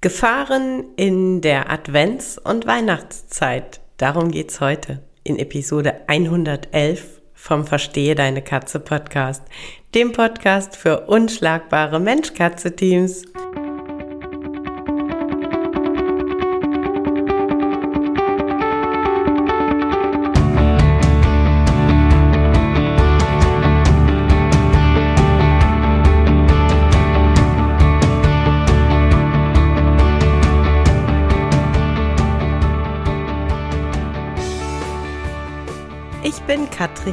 Gefahren in der Advents- und Weihnachtszeit. Darum geht's heute in Episode 111 vom Verstehe deine Katze Podcast, dem Podcast für unschlagbare Mensch-Katze-Teams.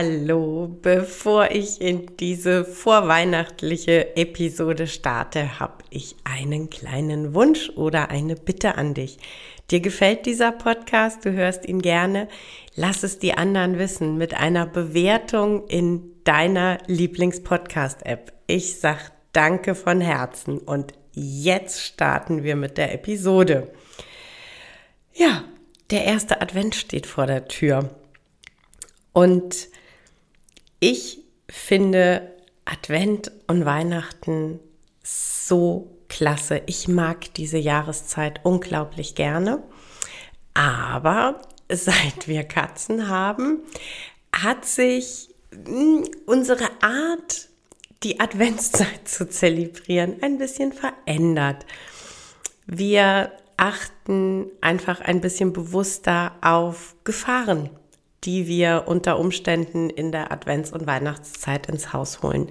Hallo, bevor ich in diese vorweihnachtliche Episode starte, habe ich einen kleinen Wunsch oder eine Bitte an dich. Dir gefällt dieser Podcast, du hörst ihn gerne, lass es die anderen wissen mit einer Bewertung in deiner Lieblingspodcast-App. Ich sag danke von Herzen und jetzt starten wir mit der Episode. Ja, der erste Advent steht vor der Tür. Und ich finde Advent und Weihnachten so klasse. Ich mag diese Jahreszeit unglaublich gerne. Aber seit wir Katzen haben, hat sich hm, unsere Art, die Adventszeit zu zelebrieren, ein bisschen verändert. Wir achten einfach ein bisschen bewusster auf Gefahren die wir unter Umständen in der Advents- und Weihnachtszeit ins Haus holen.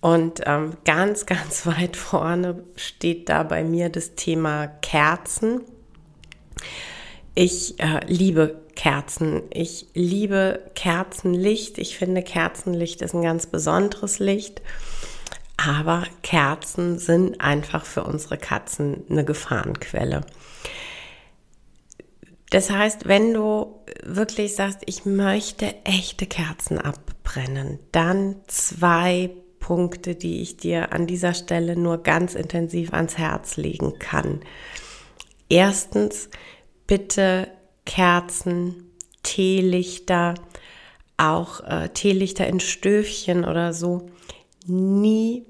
Und ähm, ganz, ganz weit vorne steht da bei mir das Thema Kerzen. Ich äh, liebe Kerzen. Ich liebe Kerzenlicht. Ich finde, Kerzenlicht ist ein ganz besonderes Licht. Aber Kerzen sind einfach für unsere Katzen eine Gefahrenquelle. Das heißt, wenn du wirklich sagst, ich möchte echte Kerzen abbrennen, dann zwei Punkte, die ich dir an dieser Stelle nur ganz intensiv ans Herz legen kann. Erstens, bitte Kerzen, Teelichter, auch äh, Teelichter in Stöfchen oder so, nie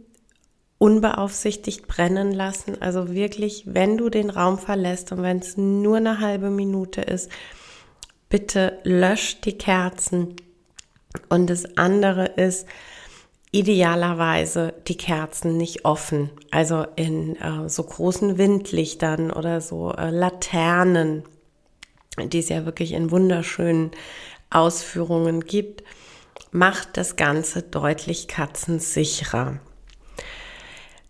unbeaufsichtigt brennen lassen. Also wirklich, wenn du den Raum verlässt und wenn es nur eine halbe Minute ist, bitte löscht die Kerzen. Und das andere ist, idealerweise die Kerzen nicht offen, also in äh, so großen Windlichtern oder so äh, Laternen, die es ja wirklich in wunderschönen Ausführungen gibt, macht das Ganze deutlich katzensicherer.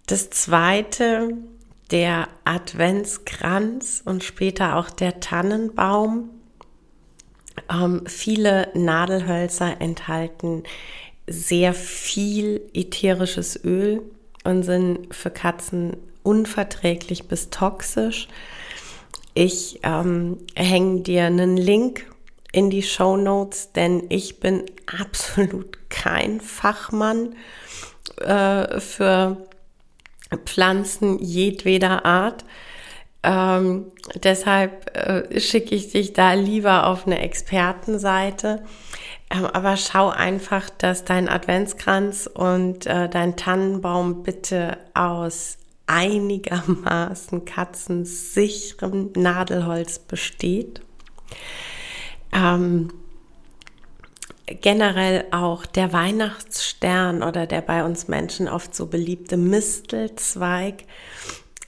Das zweite, der Adventskranz und später auch der Tannenbaum. Ähm, viele Nadelhölzer enthalten sehr viel ätherisches Öl und sind für Katzen unverträglich bis toxisch. Ich ähm, hänge dir einen Link in die Show Notes, denn ich bin absolut kein Fachmann äh, für Pflanzen jedweder Art. Ähm, deshalb äh, schicke ich dich da lieber auf eine Expertenseite. Ähm, aber schau einfach, dass dein Adventskranz und äh, dein Tannenbaum bitte aus einigermaßen katzensicherem Nadelholz besteht. Ähm, generell auch der Weihnachtsstern oder der bei uns Menschen oft so beliebte Mistelzweig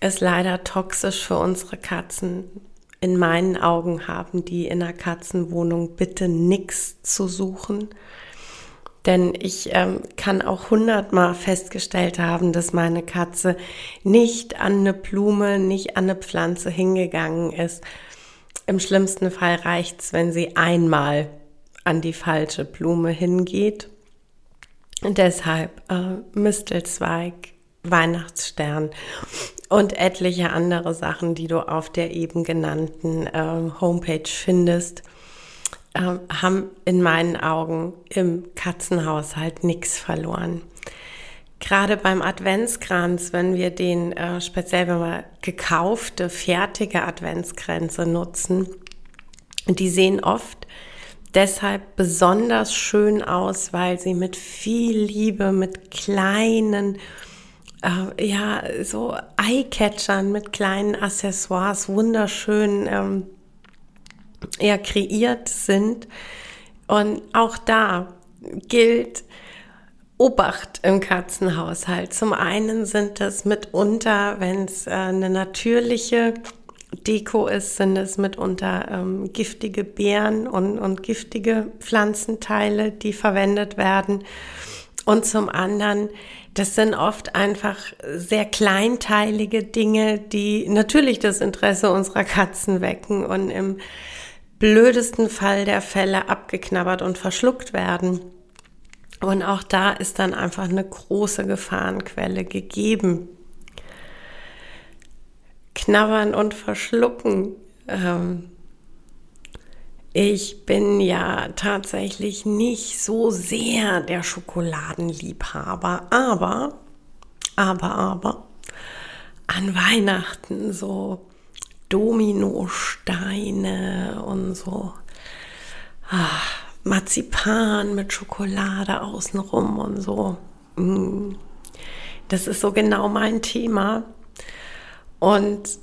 ist leider toxisch für unsere Katzen. In meinen Augen haben die in der Katzenwohnung bitte nichts zu suchen. Denn ich ähm, kann auch hundertmal festgestellt haben, dass meine Katze nicht an eine Blume, nicht an eine Pflanze hingegangen ist. Im schlimmsten Fall reicht's, wenn sie einmal an die falsche Blume hingeht. Und deshalb äh, Mistelzweig, Weihnachtsstern und etliche andere Sachen, die du auf der eben genannten äh, Homepage findest, äh, haben in meinen Augen im Katzenhaushalt nichts verloren. Gerade beim Adventskranz, wenn wir den äh, speziell, wenn wir gekaufte, fertige Adventskränze nutzen, die sehen oft deshalb besonders schön aus, weil sie mit viel Liebe, mit kleinen, äh, ja, so Eyecatchern, mit kleinen Accessoires wunderschön ähm, ja, kreiert sind. Und auch da gilt, Obacht im Katzenhaushalt. Zum einen sind es mitunter, wenn es äh, eine natürliche Deko ist, sind es mitunter ähm, giftige Beeren und, und giftige Pflanzenteile, die verwendet werden. Und zum anderen, das sind oft einfach sehr kleinteilige Dinge, die natürlich das Interesse unserer Katzen wecken und im blödesten Fall der Fälle abgeknabbert und verschluckt werden. Und auch da ist dann einfach eine große Gefahrenquelle gegeben knabbern und verschlucken. Ähm, ich bin ja tatsächlich nicht so sehr der Schokoladenliebhaber, aber, aber, aber, an Weihnachten so Dominosteine und so ah, Marzipan mit Schokolade außenrum und so. Mm. Das ist so genau mein Thema. Und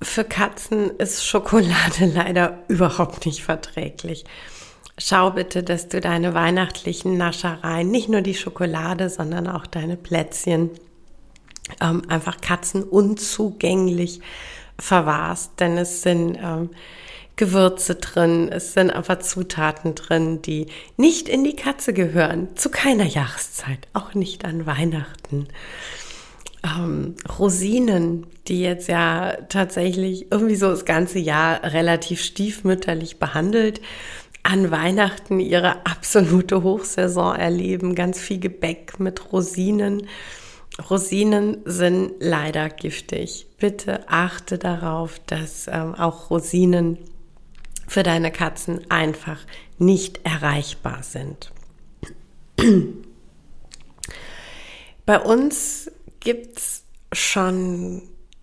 für Katzen ist Schokolade leider überhaupt nicht verträglich. Schau bitte, dass du deine weihnachtlichen Naschereien, nicht nur die Schokolade, sondern auch deine Plätzchen, ähm, einfach katzenunzugänglich verwahrst, denn es sind ähm, Gewürze drin, es sind einfach Zutaten drin, die nicht in die Katze gehören, zu keiner Jahreszeit, auch nicht an Weihnachten ähm, Rosinen, die jetzt ja tatsächlich irgendwie so das ganze Jahr relativ stiefmütterlich behandelt, an Weihnachten ihre absolute Hochsaison erleben, ganz viel Gebäck mit Rosinen. Rosinen sind leider giftig. Bitte achte darauf, dass ähm, auch Rosinen für deine Katzen einfach nicht erreichbar sind. Bei uns gibt's schon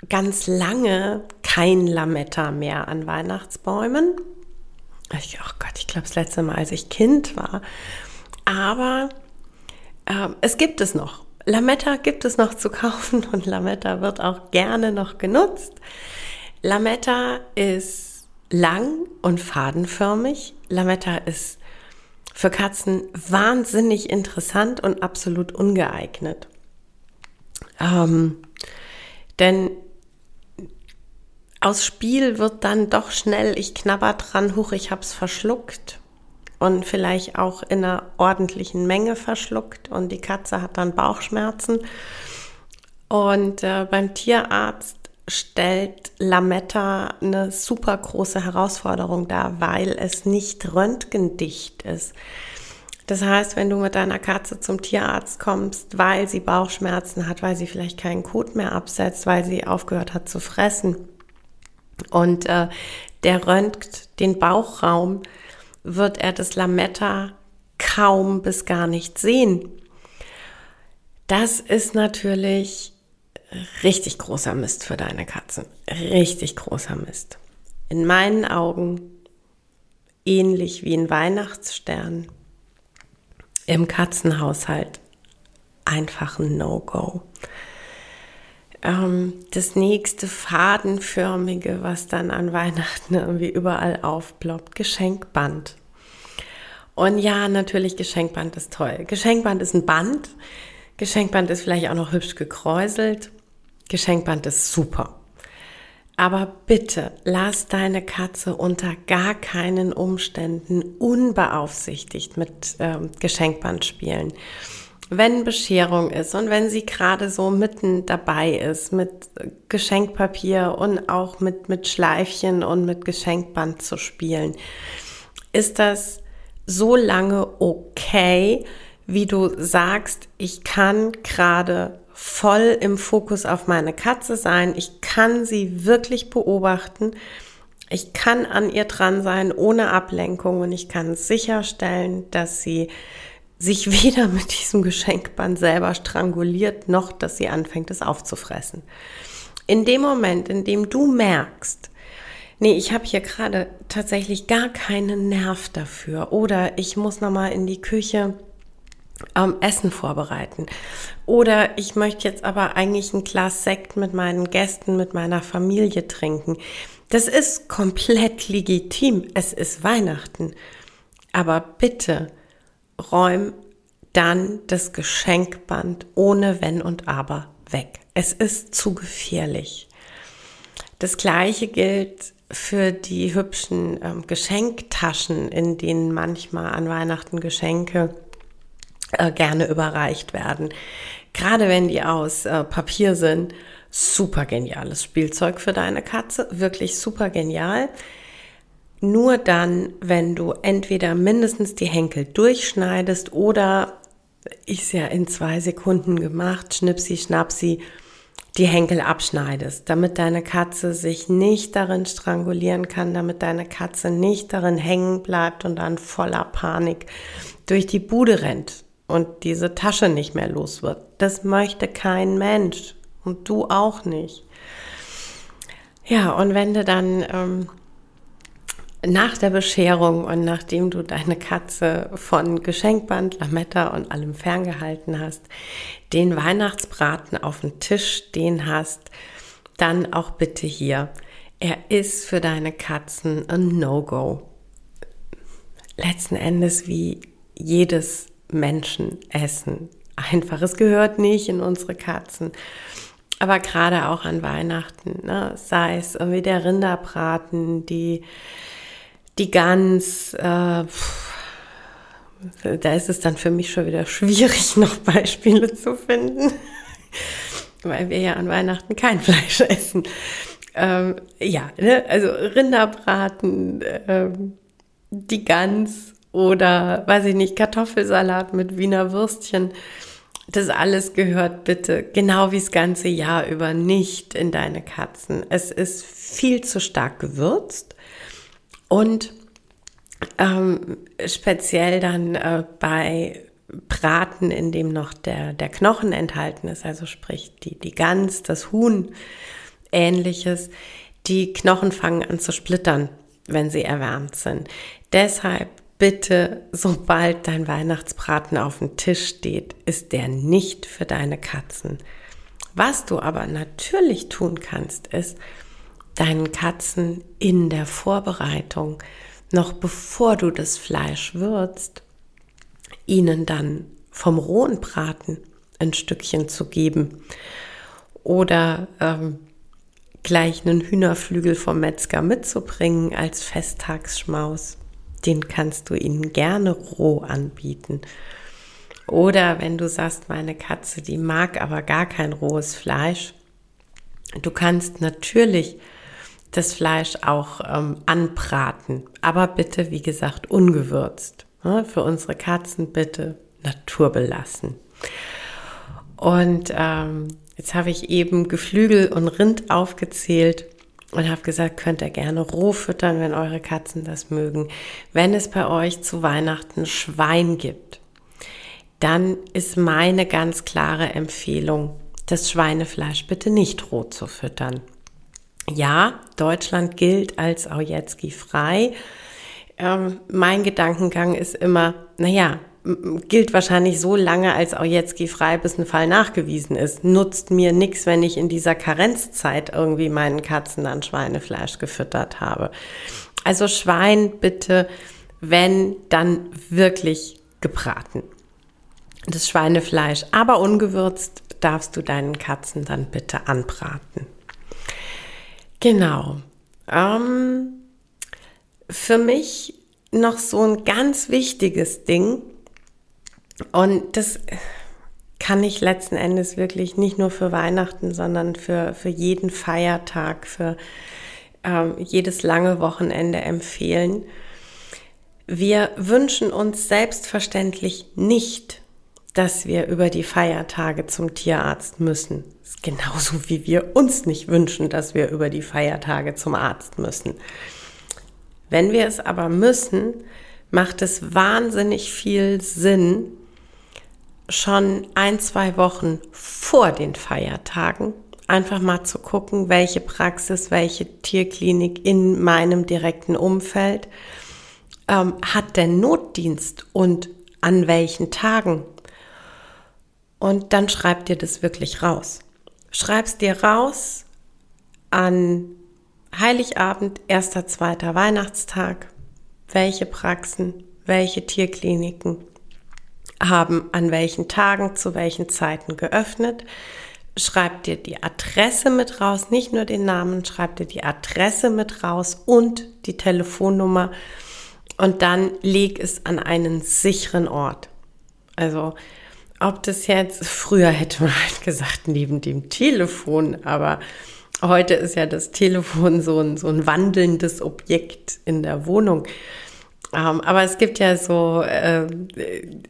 ganz lange kein Lametta mehr an Weihnachtsbäumen. Ich, oh Gott, ich glaube, das letzte Mal, als ich Kind war. Aber äh, es gibt es noch. Lametta gibt es noch zu kaufen und Lametta wird auch gerne noch genutzt. Lametta ist lang und fadenförmig. Lametta ist für Katzen wahnsinnig interessant und absolut ungeeignet. Ähm, denn aus Spiel wird dann doch schnell, ich knabber dran, huch, ich hab's verschluckt und vielleicht auch in einer ordentlichen Menge verschluckt und die Katze hat dann Bauchschmerzen. Und äh, beim Tierarzt stellt Lametta eine super große Herausforderung dar, weil es nicht röntgendicht ist. Das heißt, wenn du mit deiner Katze zum Tierarzt kommst, weil sie Bauchschmerzen hat, weil sie vielleicht keinen Kot mehr absetzt, weil sie aufgehört hat zu fressen und äh, der röntgt den Bauchraum, wird er das Lametta kaum bis gar nicht sehen. Das ist natürlich richtig großer Mist für deine Katzen. Richtig großer Mist. In meinen Augen ähnlich wie ein Weihnachtsstern im Katzenhaushalt einfach ein No-Go. Ähm, das nächste fadenförmige, was dann an Weihnachten irgendwie überall aufploppt, Geschenkband. Und ja, natürlich Geschenkband ist toll. Geschenkband ist ein Band. Geschenkband ist vielleicht auch noch hübsch gekräuselt. Geschenkband ist super. Aber bitte lass deine Katze unter gar keinen Umständen unbeaufsichtigt mit ähm, Geschenkband spielen. Wenn Bescherung ist und wenn sie gerade so mitten dabei ist mit Geschenkpapier und auch mit, mit Schleifchen und mit Geschenkband zu spielen, ist das so lange okay, wie du sagst, ich kann gerade voll im Fokus auf meine Katze sein. Ich kann sie wirklich beobachten. Ich kann an ihr dran sein ohne Ablenkung und ich kann sicherstellen, dass sie sich weder mit diesem Geschenkband selber stranguliert, noch dass sie anfängt, es aufzufressen. In dem Moment, in dem du merkst, nee, ich habe hier gerade tatsächlich gar keinen Nerv dafür oder ich muss noch mal in die Küche ähm, Essen vorbereiten oder ich möchte jetzt aber eigentlich ein Glas Sekt mit meinen Gästen, mit meiner Familie trinken. Das ist komplett legitim. Es ist Weihnachten. Aber bitte räum dann das Geschenkband ohne Wenn und Aber weg. Es ist zu gefährlich. Das gleiche gilt für die hübschen ähm, Geschenktaschen, in denen manchmal an Weihnachten Geschenke äh, gerne überreicht werden. Gerade wenn die aus äh, Papier sind, super geniales Spielzeug für deine Katze, wirklich super genial. Nur dann, wenn du entweder mindestens die Henkel durchschneidest oder ist ja in zwei Sekunden gemacht, schnipsi, schnapsi, die Henkel abschneidest, damit deine Katze sich nicht darin strangulieren kann, damit deine Katze nicht darin hängen bleibt und dann voller Panik durch die Bude rennt und diese Tasche nicht mehr los wird. Das möchte kein Mensch und du auch nicht. Ja, und wenn du dann ähm, nach der Bescherung und nachdem du deine Katze von Geschenkband, Lametta und allem ferngehalten hast, den Weihnachtsbraten auf dem Tisch stehen hast, dann auch bitte hier. Er ist für deine Katzen ein No-Go. Letzten Endes wie jedes Menschenessen. Einfach, es gehört nicht in unsere Katzen. Aber gerade auch an Weihnachten, ne? sei es irgendwie der Rinderbraten, die die Gans, äh, da ist es dann für mich schon wieder schwierig, noch Beispiele zu finden, weil wir ja an Weihnachten kein Fleisch essen. Ähm, ja, ne? also Rinderbraten, ähm, die Gans oder, weiß ich nicht, Kartoffelsalat mit Wiener Würstchen. Das alles gehört bitte genau wie das ganze Jahr über nicht in deine Katzen. Es ist viel zu stark gewürzt und ähm, speziell dann äh, bei Braten, in dem noch der, der Knochen enthalten ist, also sprich die, die Gans, das Huhn, ähnliches, die Knochen fangen an zu splittern, wenn sie erwärmt sind. Deshalb bitte, sobald dein Weihnachtsbraten auf dem Tisch steht, ist der nicht für deine Katzen. Was du aber natürlich tun kannst, ist, deinen Katzen in der Vorbereitung, noch bevor du das Fleisch würzt, ihnen dann vom rohen Braten ein Stückchen zu geben oder ähm, gleich einen Hühnerflügel vom Metzger mitzubringen als Festtagsschmaus. Den kannst du ihnen gerne roh anbieten. Oder wenn du sagst, meine Katze, die mag aber gar kein rohes Fleisch, du kannst natürlich das Fleisch auch ähm, anbraten. Aber bitte, wie gesagt, ungewürzt. Für unsere Katzen bitte naturbelassen. Und ähm, jetzt habe ich eben Geflügel und Rind aufgezählt und habe gesagt, könnt ihr gerne roh füttern, wenn eure Katzen das mögen. Wenn es bei euch zu Weihnachten Schwein gibt, dann ist meine ganz klare Empfehlung, das Schweinefleisch bitte nicht roh zu füttern ja, Deutschland gilt als Aujetski frei. Ähm, mein Gedankengang ist immer, naja, gilt wahrscheinlich so lange als Aujetski frei, bis ein Fall nachgewiesen ist. Nutzt mir nichts, wenn ich in dieser Karenzzeit irgendwie meinen Katzen an Schweinefleisch gefüttert habe. Also Schwein bitte, wenn, dann wirklich gebraten. Das Schweinefleisch, aber ungewürzt darfst du deinen Katzen dann bitte anbraten. Genau. Ähm, für mich noch so ein ganz wichtiges Ding und das kann ich letzten Endes wirklich nicht nur für Weihnachten, sondern für, für jeden Feiertag, für ähm, jedes lange Wochenende empfehlen. Wir wünschen uns selbstverständlich nicht dass wir über die Feiertage zum Tierarzt müssen. genauso wie wir uns nicht wünschen, dass wir über die Feiertage zum Arzt müssen. Wenn wir es aber müssen, macht es wahnsinnig viel Sinn, schon ein, zwei Wochen vor den Feiertagen einfach mal zu gucken, welche Praxis, welche Tierklinik in meinem direkten Umfeld ähm, hat der Notdienst und an welchen Tagen. Und dann schreib dir das wirklich raus. Schreib's dir raus an Heiligabend, erster, zweiter Weihnachtstag, welche Praxen, welche Tierkliniken haben an welchen Tagen zu welchen Zeiten geöffnet. Schreib dir die Adresse mit raus, nicht nur den Namen, schreib dir die Adresse mit raus und die Telefonnummer und dann leg es an einen sicheren Ort. Also ob das jetzt, früher hätte man halt gesagt, neben dem Telefon, aber heute ist ja das Telefon so ein, so ein wandelndes Objekt in der Wohnung. Ähm, aber es gibt ja so, äh,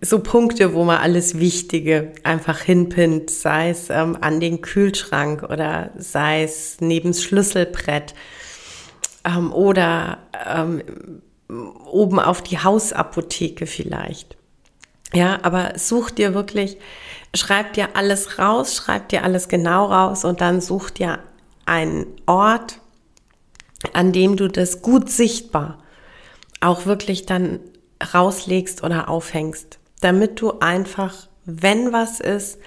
so Punkte, wo man alles Wichtige einfach hinpinnt, sei es ähm, an den Kühlschrank oder sei es neben das Schlüsselbrett ähm, oder ähm, oben auf die Hausapotheke vielleicht. Ja, aber such dir wirklich, schreib dir alles raus, schreib dir alles genau raus und dann such dir einen Ort, an dem du das gut sichtbar auch wirklich dann rauslegst oder aufhängst, damit du einfach, wenn was ist,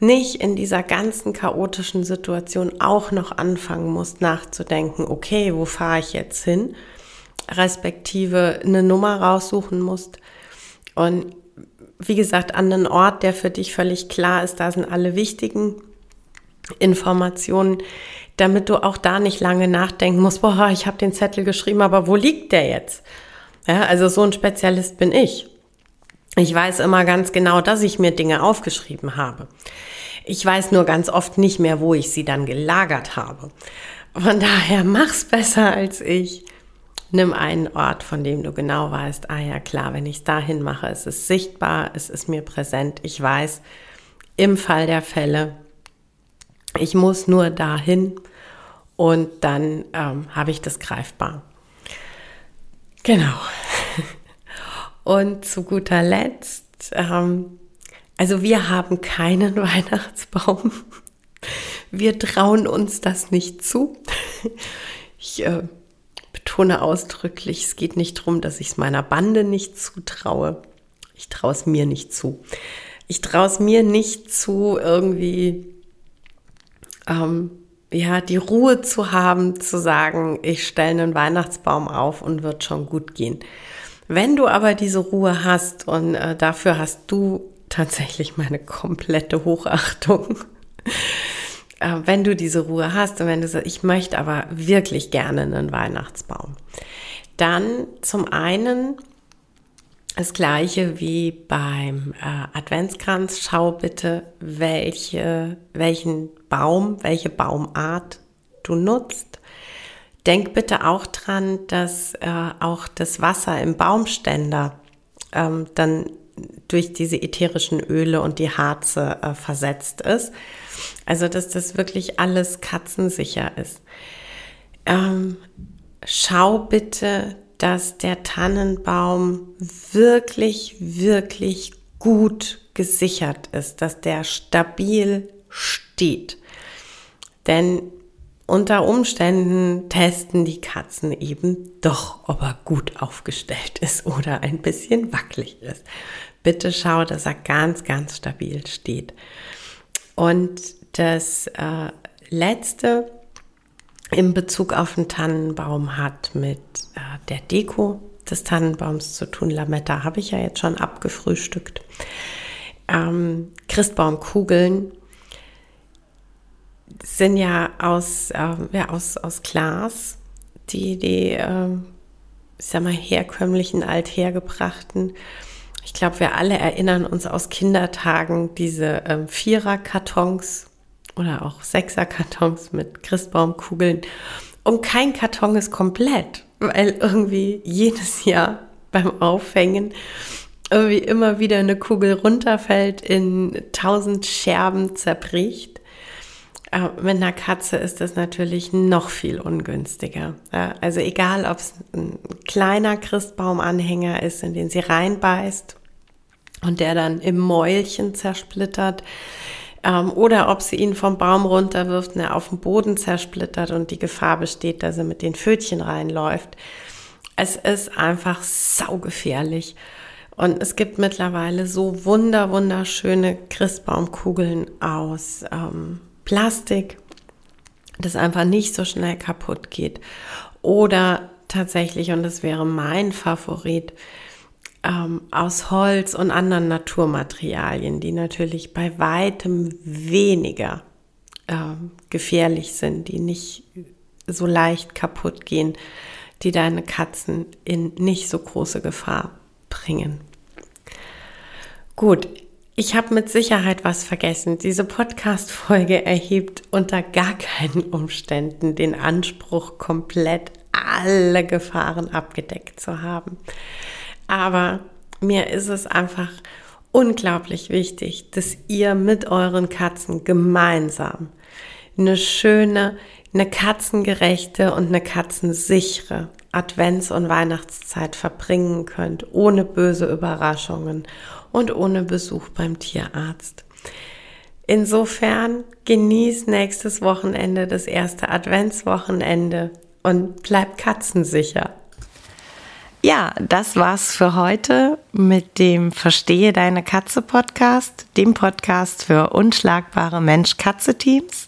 nicht in dieser ganzen chaotischen Situation auch noch anfangen musst nachzudenken, okay, wo fahre ich jetzt hin, respektive eine Nummer raussuchen musst und wie gesagt, an einen Ort, der für dich völlig klar ist, da sind alle wichtigen Informationen, damit du auch da nicht lange nachdenken musst, boah, ich habe den Zettel geschrieben, aber wo liegt der jetzt? Ja, also so ein Spezialist bin ich. Ich weiß immer ganz genau, dass ich mir Dinge aufgeschrieben habe. Ich weiß nur ganz oft nicht mehr, wo ich sie dann gelagert habe. Von daher mach's besser als ich. Nimm einen Ort, von dem du genau weißt, ah ja klar, wenn ich es dahin mache, es ist sichtbar, es ist mir präsent. Ich weiß, im Fall der Fälle, ich muss nur dahin und dann ähm, habe ich das greifbar. Genau. Und zu guter Letzt, ähm, also wir haben keinen Weihnachtsbaum. Wir trauen uns das nicht zu. Ich äh, betone ausdrücklich, es geht nicht darum, dass ich es meiner Bande nicht zutraue. Ich traue es mir nicht zu. Ich traue es mir nicht zu, irgendwie ähm, ja, die Ruhe zu haben, zu sagen, ich stelle einen Weihnachtsbaum auf und wird schon gut gehen. Wenn du aber diese Ruhe hast und äh, dafür hast du tatsächlich meine komplette Hochachtung, äh, wenn du diese Ruhe hast und wenn du sagst, ich möchte aber wirklich gerne einen Weihnachtsbaum, dann zum einen das gleiche wie beim äh, Adventskranz. Schau bitte, welche, welchen Baum, welche Baumart du nutzt. Denk bitte auch dran, dass äh, auch das Wasser im Baumständer ähm, dann durch diese ätherischen Öle und die Harze äh, versetzt ist. Also, dass das wirklich alles katzensicher ist. Ähm, schau bitte, dass der Tannenbaum wirklich, wirklich gut gesichert ist, dass der stabil steht. Denn unter Umständen testen die Katzen eben doch, ob er gut aufgestellt ist oder ein bisschen wackelig ist. Bitte schau, dass er ganz, ganz stabil steht. Und das äh, letzte in Bezug auf den Tannenbaum hat mit äh, der Deko des Tannenbaums zu tun. Lametta habe ich ja jetzt schon abgefrühstückt. Ähm, Christbaumkugeln sind ja aus, äh, ja, aus, aus Glas, die, die äh, ich sag mal, herkömmlichen, althergebrachten. Ich glaube, wir alle erinnern uns aus Kindertagen diese ähm, Vierer-Kartons oder auch Sechser-Kartons mit Christbaumkugeln. Und kein Karton ist komplett, weil irgendwie jedes Jahr beim Aufhängen irgendwie immer wieder eine Kugel runterfällt, in tausend Scherben zerbricht. Mit einer Katze ist das natürlich noch viel ungünstiger. Also egal, ob es ein kleiner Christbaumanhänger ist, in den sie reinbeißt und der dann im Mäulchen zersplittert, ähm, oder ob sie ihn vom Baum runterwirft und er auf dem Boden zersplittert und die Gefahr besteht, dass er mit den Pfötchen reinläuft. Es ist einfach saugefährlich. Und es gibt mittlerweile so wunder, wunderschöne Christbaumkugeln aus ähm, Plastik, das einfach nicht so schnell kaputt geht. Oder tatsächlich, und das wäre mein Favorit, ähm, aus Holz und anderen Naturmaterialien, die natürlich bei weitem weniger äh, gefährlich sind, die nicht so leicht kaputt gehen, die deine Katzen in nicht so große Gefahr bringen. Gut, ich habe mit Sicherheit was vergessen. Diese Podcast-Folge erhebt unter gar keinen Umständen den Anspruch, komplett alle Gefahren abgedeckt zu haben. Aber mir ist es einfach unglaublich wichtig, dass ihr mit euren Katzen gemeinsam eine schöne, eine katzengerechte und eine katzensichere Advents- und Weihnachtszeit verbringen könnt, ohne böse Überraschungen und ohne Besuch beim Tierarzt. Insofern genießt nächstes Wochenende das erste Adventswochenende und bleibt katzensicher. Ja, das war's für heute mit dem Verstehe deine Katze Podcast, dem Podcast für unschlagbare Mensch-Katze-Teams.